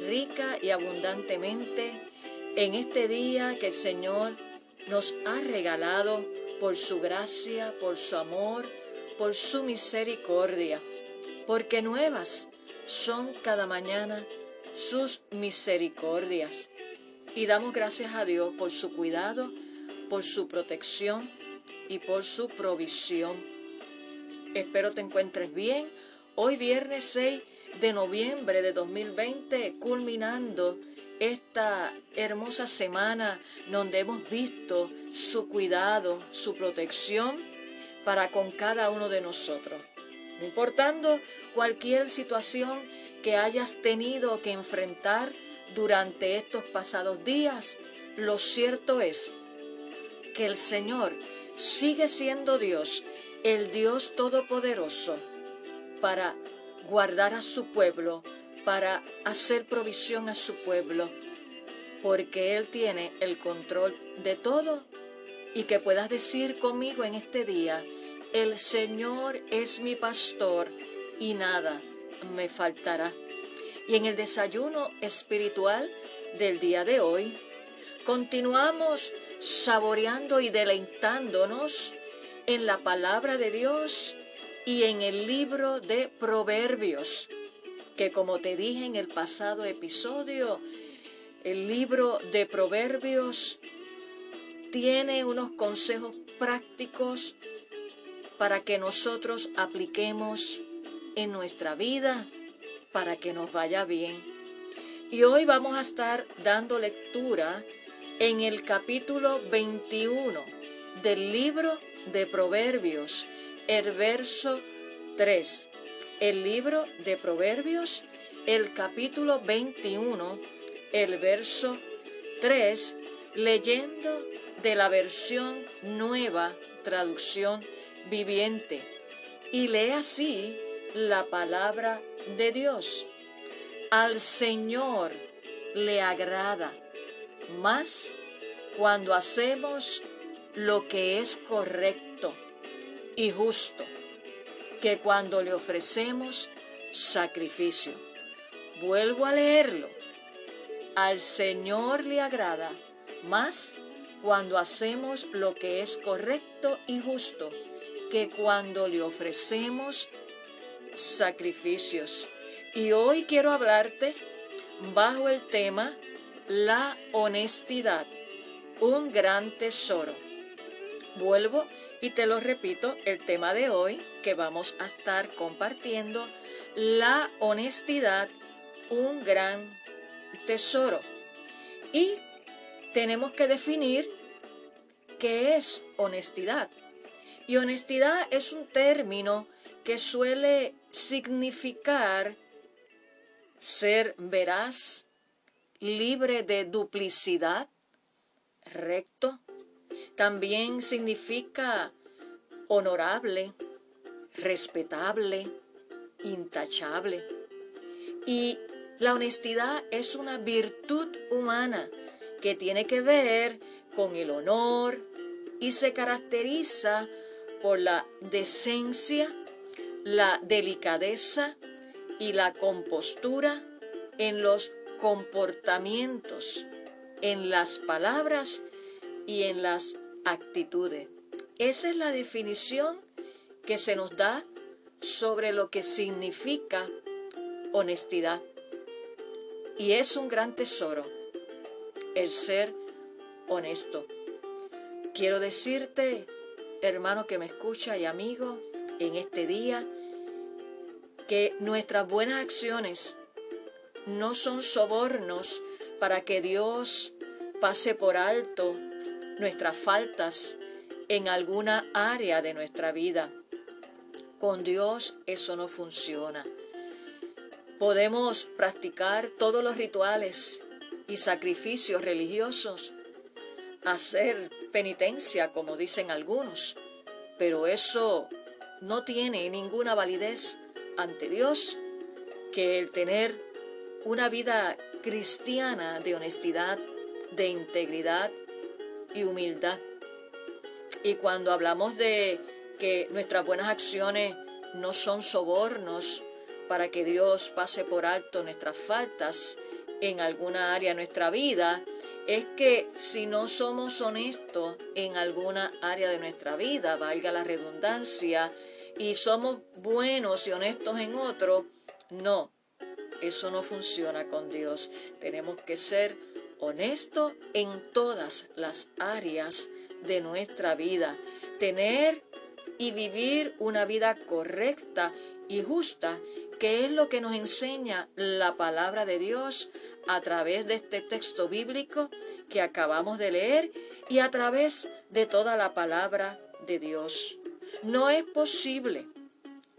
rica y abundantemente en este día que el Señor nos ha regalado por su gracia, por su amor, por su misericordia, porque nuevas son cada mañana sus misericordias. Y damos gracias a Dios por su cuidado, por su protección y por su provisión. Espero te encuentres bien. Hoy viernes 6 de noviembre de 2020, culminando esta hermosa semana donde hemos visto su cuidado, su protección para con cada uno de nosotros. No importando cualquier situación que hayas tenido que enfrentar durante estos pasados días, lo cierto es que el Señor sigue siendo Dios, el Dios Todopoderoso, para guardar a su pueblo, para hacer provisión a su pueblo, porque Él tiene el control de todo y que puedas decir conmigo en este día, el Señor es mi pastor y nada me faltará. Y en el desayuno espiritual del día de hoy, continuamos saboreando y deleitándonos en la palabra de Dios y en el libro de Proverbios, que como te dije en el pasado episodio, el libro de Proverbios tiene unos consejos prácticos para que nosotros apliquemos en nuestra vida, para que nos vaya bien. Y hoy vamos a estar dando lectura en el capítulo 21 del libro de Proverbios el verso 3. El libro de Proverbios, el capítulo 21, el verso 3, leyendo de la versión nueva, traducción viviente. Y lee así la palabra de Dios. Al Señor le agrada más cuando hacemos lo que es correcto y justo que cuando le ofrecemos sacrificio. Vuelvo a leerlo. Al Señor le agrada más cuando hacemos lo que es correcto y justo que cuando le ofrecemos sacrificios. Y hoy quiero hablarte bajo el tema la honestidad, un gran tesoro. Vuelvo y te lo repito, el tema de hoy que vamos a estar compartiendo, la honestidad, un gran tesoro. Y tenemos que definir qué es honestidad. Y honestidad es un término que suele significar ser veraz, libre de duplicidad, recto, también significa honorable, respetable, intachable. Y la honestidad es una virtud humana que tiene que ver con el honor y se caracteriza por la decencia, la delicadeza y la compostura en los comportamientos, en las palabras y en las actitudes. Esa es la definición que se nos da sobre lo que significa honestidad. Y es un gran tesoro el ser honesto. Quiero decirte, hermano que me escucha y amigo, en este día, que nuestras buenas acciones no son sobornos para que Dios pase por alto nuestras faltas en alguna área de nuestra vida. Con Dios eso no funciona. Podemos practicar todos los rituales y sacrificios religiosos, hacer penitencia, como dicen algunos, pero eso no tiene ninguna validez ante Dios que el tener una vida cristiana de honestidad, de integridad y humildad. Y cuando hablamos de que nuestras buenas acciones no son sobornos para que Dios pase por alto nuestras faltas en alguna área de nuestra vida, es que si no somos honestos en alguna área de nuestra vida, valga la redundancia, y somos buenos y honestos en otro, no, eso no funciona con Dios. Tenemos que ser honestos en todas las áreas de nuestra vida, tener y vivir una vida correcta y justa, que es lo que nos enseña la palabra de Dios a través de este texto bíblico que acabamos de leer y a través de toda la palabra de Dios. No es posible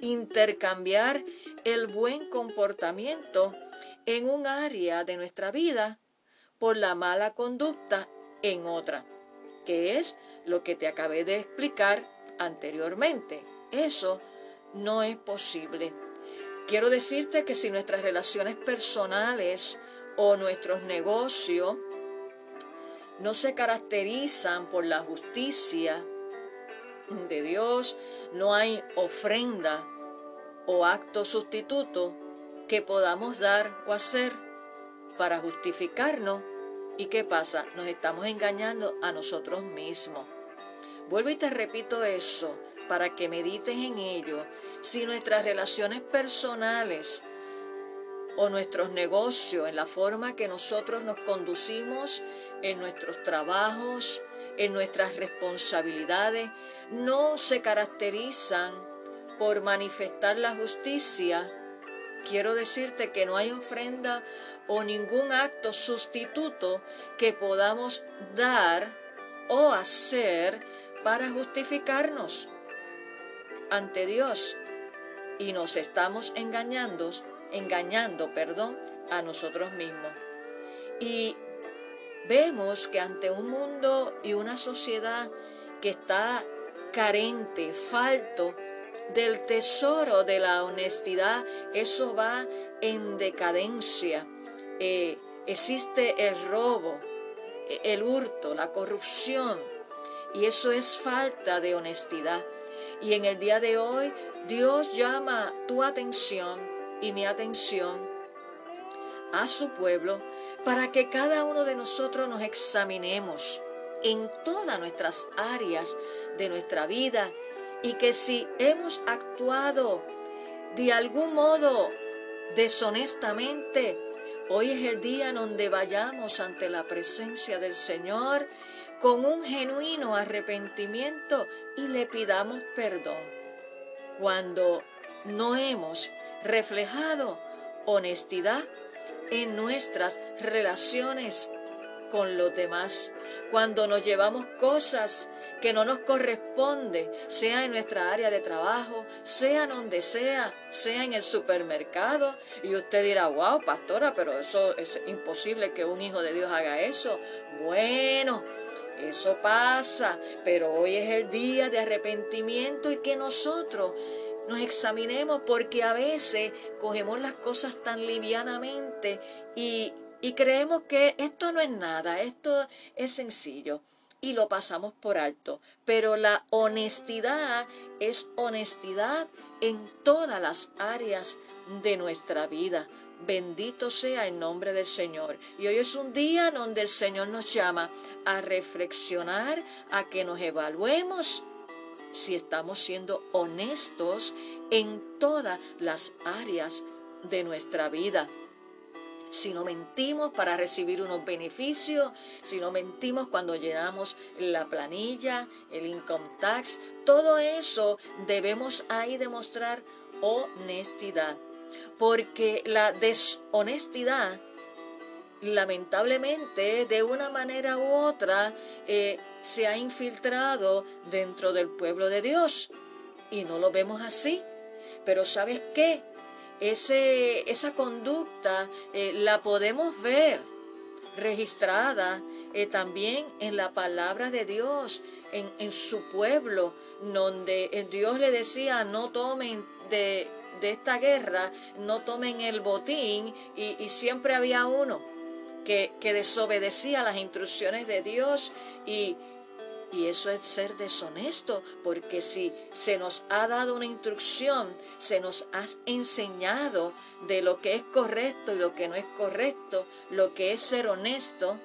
intercambiar el buen comportamiento en un área de nuestra vida por la mala conducta en otra, que es lo que te acabé de explicar anteriormente. Eso no es posible. Quiero decirte que si nuestras relaciones personales o nuestros negocios no se caracterizan por la justicia de Dios, no hay ofrenda o acto sustituto que podamos dar o hacer para justificarnos. ¿Y qué pasa? Nos estamos engañando a nosotros mismos. Vuelvo y te repito eso para que medites en ello. Si nuestras relaciones personales o nuestros negocios, en la forma que nosotros nos conducimos en nuestros trabajos, en nuestras responsabilidades, no se caracterizan por manifestar la justicia, quiero decirte que no hay ofrenda o ningún acto sustituto que podamos dar o hacer para justificarnos ante Dios y nos estamos engañando, engañando, perdón, a nosotros mismos. Y vemos que ante un mundo y una sociedad que está carente, falto del tesoro de la honestidad, eso va en decadencia. Eh, existe el robo, el hurto, la corrupción, y eso es falta de honestidad. Y en el día de hoy Dios llama tu atención y mi atención a su pueblo para que cada uno de nosotros nos examinemos en todas nuestras áreas de nuestra vida y que si hemos actuado de algún modo deshonestamente, hoy es el día donde vayamos ante la presencia del Señor con un genuino arrepentimiento y le pidamos perdón. Cuando no hemos reflejado honestidad en nuestras relaciones con los demás, cuando nos llevamos cosas que no nos corresponde, sea en nuestra área de trabajo, sea donde sea, sea en el supermercado, y usted dirá, wow, pastora, pero eso es imposible que un hijo de Dios haga eso. Bueno, eso pasa, pero hoy es el día de arrepentimiento y que nosotros nos examinemos porque a veces cogemos las cosas tan livianamente y, y creemos que esto no es nada, esto es sencillo y lo pasamos por alto. Pero la honestidad es honestidad en todas las áreas de nuestra vida. Bendito sea el nombre del Señor. Y hoy es un día donde el Señor nos llama a reflexionar, a que nos evaluemos si estamos siendo honestos en todas las áreas de nuestra vida. Si no mentimos para recibir unos beneficios, si no mentimos cuando llenamos la planilla, el income tax, todo eso debemos ahí demostrar honestidad porque la deshonestidad, lamentablemente, de una manera u otra, eh, se ha infiltrado dentro del pueblo de Dios. Y no lo vemos así. Pero ¿sabes qué? Ese, esa conducta eh, la podemos ver registrada eh, también en la palabra de Dios, en, en su pueblo, donde eh, Dios le decía, no tomen de, de esta guerra, no tomen el botín, y, y siempre había uno que, que, desobedecía las instrucciones de Dios y, y eso es ser deshonesto, porque si se nos ha dado una instrucción, se nos ha enseñado de lo que es correcto y lo que no es correcto, lo que es ser honesto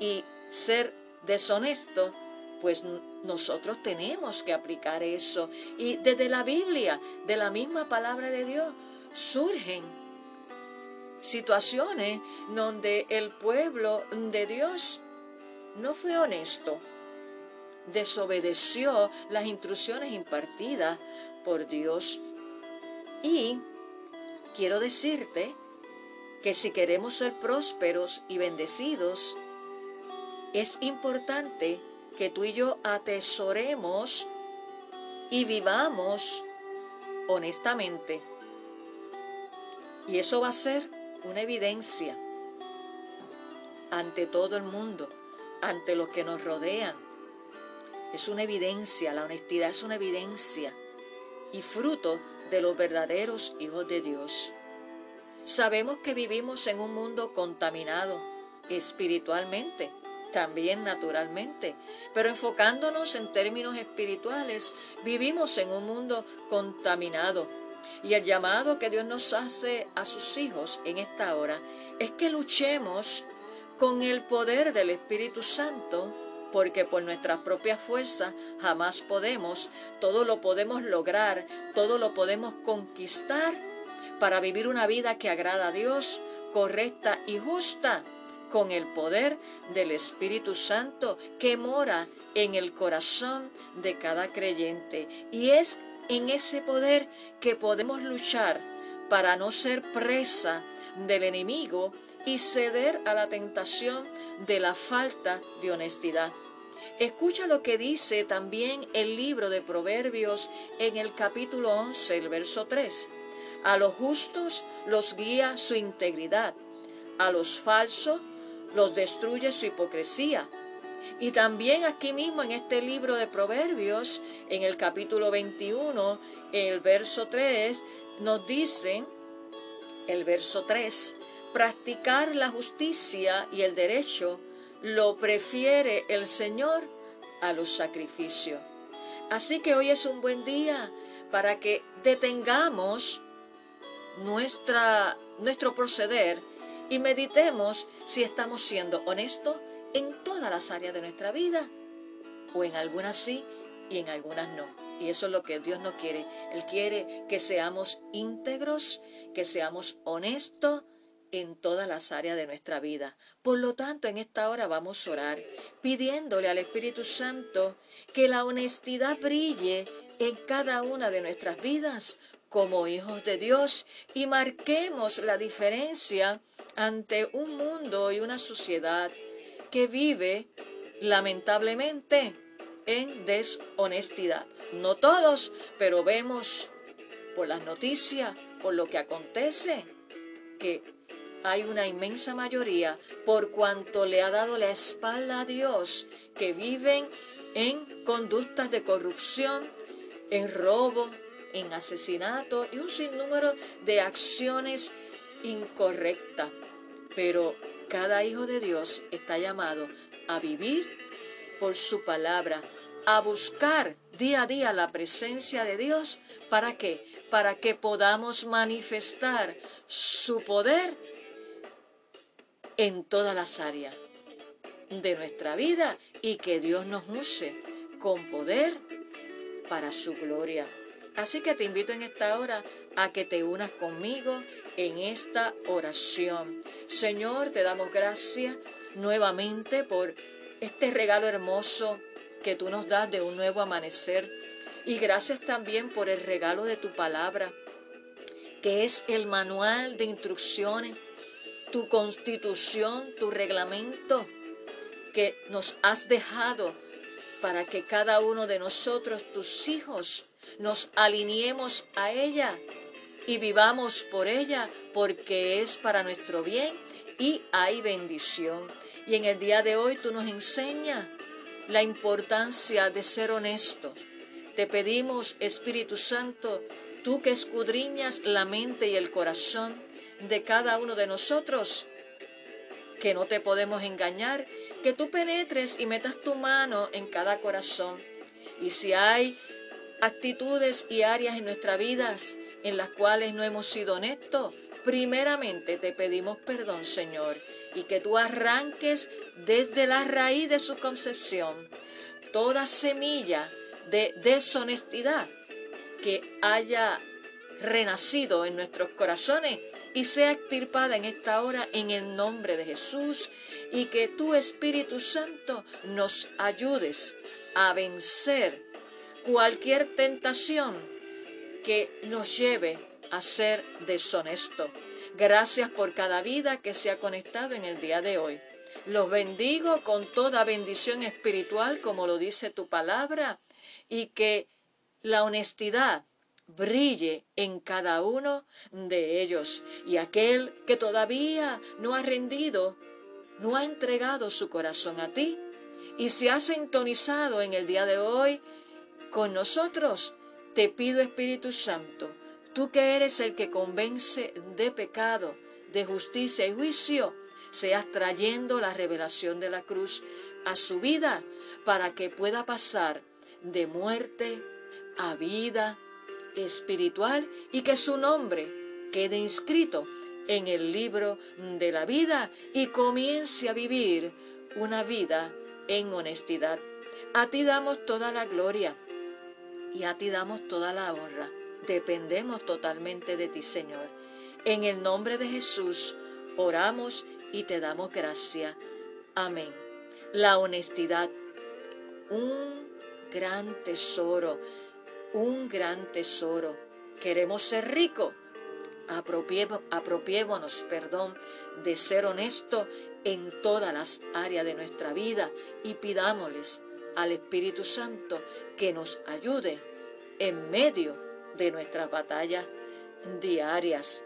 y ser deshonesto, pues nosotros tenemos que aplicar eso. Y desde la Biblia, de la misma palabra de Dios, surgen situaciones donde el pueblo de Dios no fue honesto, desobedeció las instrucciones impartidas por Dios. Y quiero decirte que si queremos ser prósperos y bendecidos, es importante que tú y yo atesoremos y vivamos honestamente. Y eso va a ser una evidencia ante todo el mundo, ante los que nos rodean. Es una evidencia, la honestidad es una evidencia y fruto de los verdaderos hijos de Dios. Sabemos que vivimos en un mundo contaminado espiritualmente también naturalmente. Pero enfocándonos en términos espirituales, vivimos en un mundo contaminado. Y el llamado que Dios nos hace a sus hijos en esta hora es que luchemos con el poder del Espíritu Santo, porque por nuestras propias fuerzas jamás podemos, todo lo podemos lograr, todo lo podemos conquistar para vivir una vida que agrada a Dios, correcta y justa con el poder del Espíritu Santo que mora en el corazón de cada creyente. Y es en ese poder que podemos luchar para no ser presa del enemigo y ceder a la tentación de la falta de honestidad. Escucha lo que dice también el libro de Proverbios en el capítulo 11, el verso 3. A los justos los guía su integridad, a los falsos los destruye su hipocresía. Y también aquí mismo en este libro de Proverbios, en el capítulo 21, el verso 3, nos dice, el verso 3, practicar la justicia y el derecho lo prefiere el Señor a los sacrificios. Así que hoy es un buen día para que detengamos nuestra, nuestro proceder y meditemos si estamos siendo honestos en todas las áreas de nuestra vida, o en algunas sí y en algunas no. Y eso es lo que Dios no quiere. Él quiere que seamos íntegros, que seamos honestos en todas las áreas de nuestra vida. Por lo tanto, en esta hora vamos a orar, pidiéndole al Espíritu Santo que la honestidad brille en cada una de nuestras vidas como hijos de Dios y marquemos la diferencia ante un mundo y una sociedad que vive lamentablemente en deshonestidad. No todos, pero vemos por las noticias, por lo que acontece, que hay una inmensa mayoría, por cuanto le ha dado la espalda a Dios, que viven en conductas de corrupción, en robo, en asesinato y un sinnúmero de acciones incorrectas. Pero cada hijo de Dios está llamado a vivir por su palabra, a buscar día a día la presencia de Dios. ¿Para qué? Para que podamos manifestar su poder en todas las áreas de nuestra vida y que Dios nos use con poder para su gloria. Así que te invito en esta hora a que te unas conmigo en esta oración. Señor, te damos gracias nuevamente por este regalo hermoso que tú nos das de un nuevo amanecer. Y gracias también por el regalo de tu palabra, que es el manual de instrucciones, tu constitución, tu reglamento que nos has dejado para que cada uno de nosotros, tus hijos, nos alineemos a ella y vivamos por ella porque es para nuestro bien y hay bendición. Y en el día de hoy tú nos enseñas la importancia de ser honestos. Te pedimos, Espíritu Santo, tú que escudriñas la mente y el corazón de cada uno de nosotros, que no te podemos engañar, que tú penetres y metas tu mano en cada corazón. Y si hay actitudes y áreas en nuestras vidas en las cuales no hemos sido honestos, primeramente te pedimos perdón, Señor, y que tú arranques desde la raíz de su concepción toda semilla de deshonestidad que haya renacido en nuestros corazones y sea extirpada en esta hora en el nombre de Jesús y que tu Espíritu Santo nos ayudes a vencer cualquier tentación que nos lleve a ser deshonesto. Gracias por cada vida que se ha conectado en el día de hoy. Los bendigo con toda bendición espiritual, como lo dice tu palabra, y que la honestidad brille en cada uno de ellos. Y aquel que todavía no ha rendido, no ha entregado su corazón a ti, y se ha sintonizado en el día de hoy con nosotros, te pido Espíritu Santo, tú que eres el que convence de pecado, de justicia y juicio, seas trayendo la revelación de la cruz a su vida para que pueda pasar de muerte a vida espiritual y que su nombre quede inscrito en el libro de la vida y comience a vivir una vida en honestidad. A ti damos toda la gloria y a ti damos toda la honra. Dependemos totalmente de ti, Señor. En el nombre de Jesús oramos y te damos gracia. Amén. La honestidad, un gran tesoro, un gran tesoro. Queremos ser ricos. apropiémonos, perdón, de ser honestos en todas las áreas de nuestra vida y pidámosles al Espíritu Santo que nos ayude en medio de nuestras batallas diarias.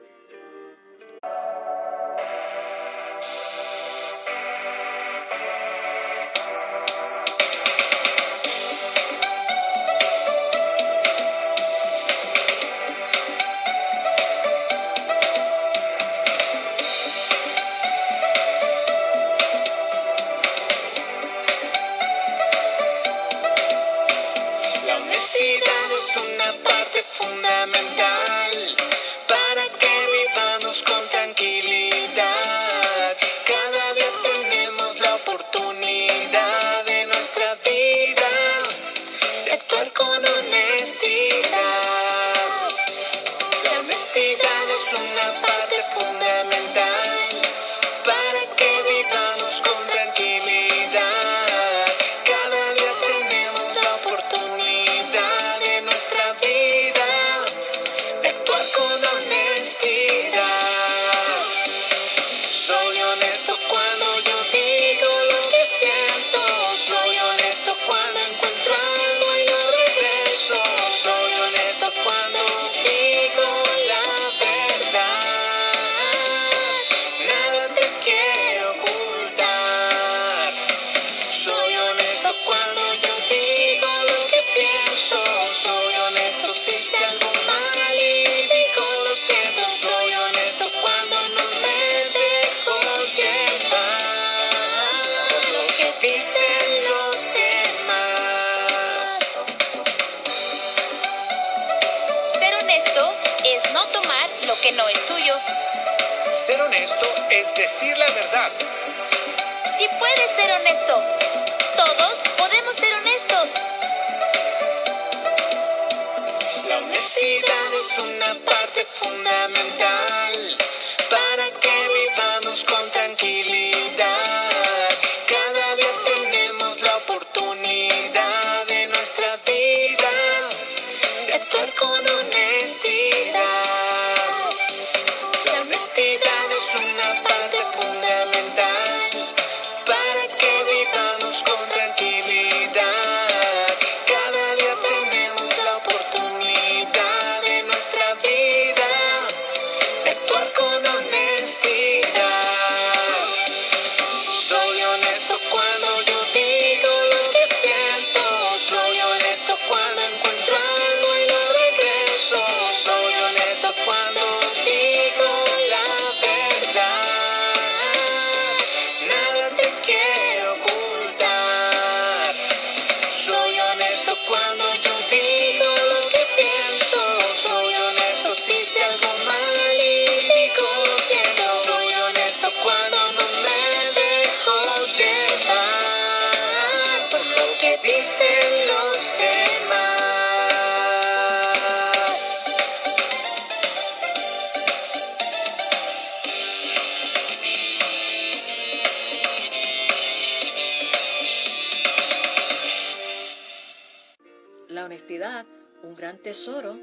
Tesoro.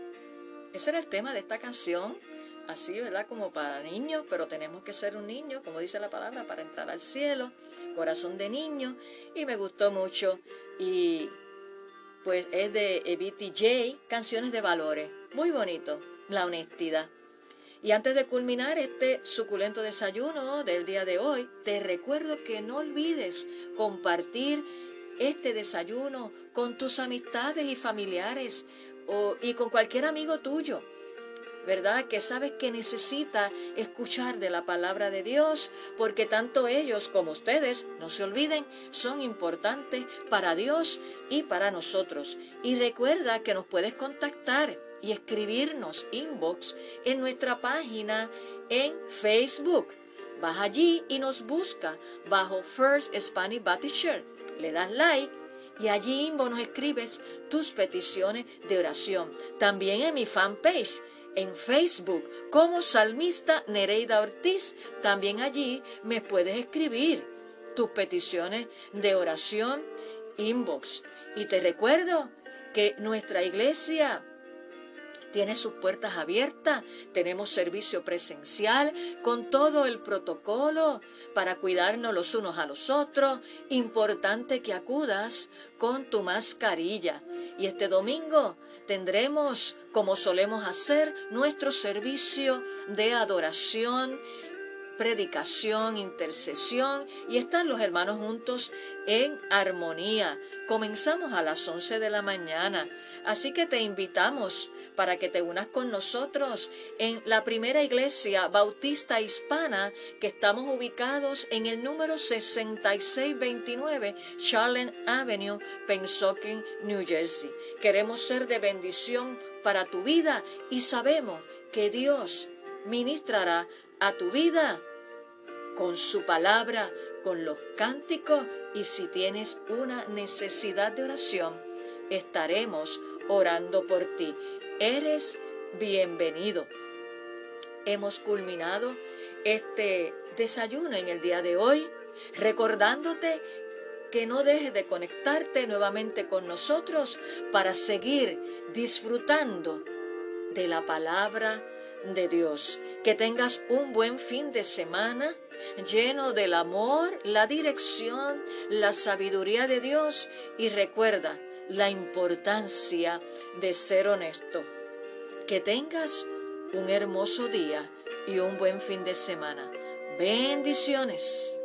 Ese era el tema de esta canción, así, ¿verdad? Como para niños, pero tenemos que ser un niño, como dice la palabra, para entrar al cielo, corazón de niño, y me gustó mucho. Y pues es de Evity J, Canciones de Valores. Muy bonito, la honestidad. Y antes de culminar este suculento desayuno del día de hoy, te recuerdo que no olvides compartir este desayuno con tus amistades y familiares y con cualquier amigo tuyo. ¿Verdad? Que sabes que necesita escuchar de la palabra de Dios, porque tanto ellos como ustedes, no se olviden, son importantes para Dios y para nosotros. Y recuerda que nos puedes contactar y escribirnos inbox en nuestra página en Facebook. Vas allí y nos busca bajo First Spanish Baptist Church. Le das like y allí inbox nos escribes tus peticiones de oración. También en mi fanpage en Facebook como Salmista Nereida Ortiz. También allí me puedes escribir tus peticiones de oración inbox. Y te recuerdo que nuestra iglesia tiene sus puertas abiertas, tenemos servicio presencial con todo el protocolo para cuidarnos los unos a los otros. Importante que acudas con tu mascarilla. Y este domingo tendremos, como solemos hacer, nuestro servicio de adoración, predicación, intercesión y están los hermanos juntos en armonía. Comenzamos a las 11 de la mañana, así que te invitamos para que te unas con nosotros en la primera iglesia bautista hispana que estamos ubicados en el número 6629 Charlotte Avenue, Pennsauken, New Jersey. Queremos ser de bendición para tu vida y sabemos que Dios ministrará a tu vida con su palabra, con los cánticos y si tienes una necesidad de oración, estaremos orando por ti eres bienvenido. Hemos culminado este desayuno en el día de hoy, recordándote que no dejes de conectarte nuevamente con nosotros para seguir disfrutando de la palabra de Dios. Que tengas un buen fin de semana lleno del amor, la dirección, la sabiduría de Dios y recuerda la importancia de ser honesto. Que tengas un hermoso día y un buen fin de semana. Bendiciones.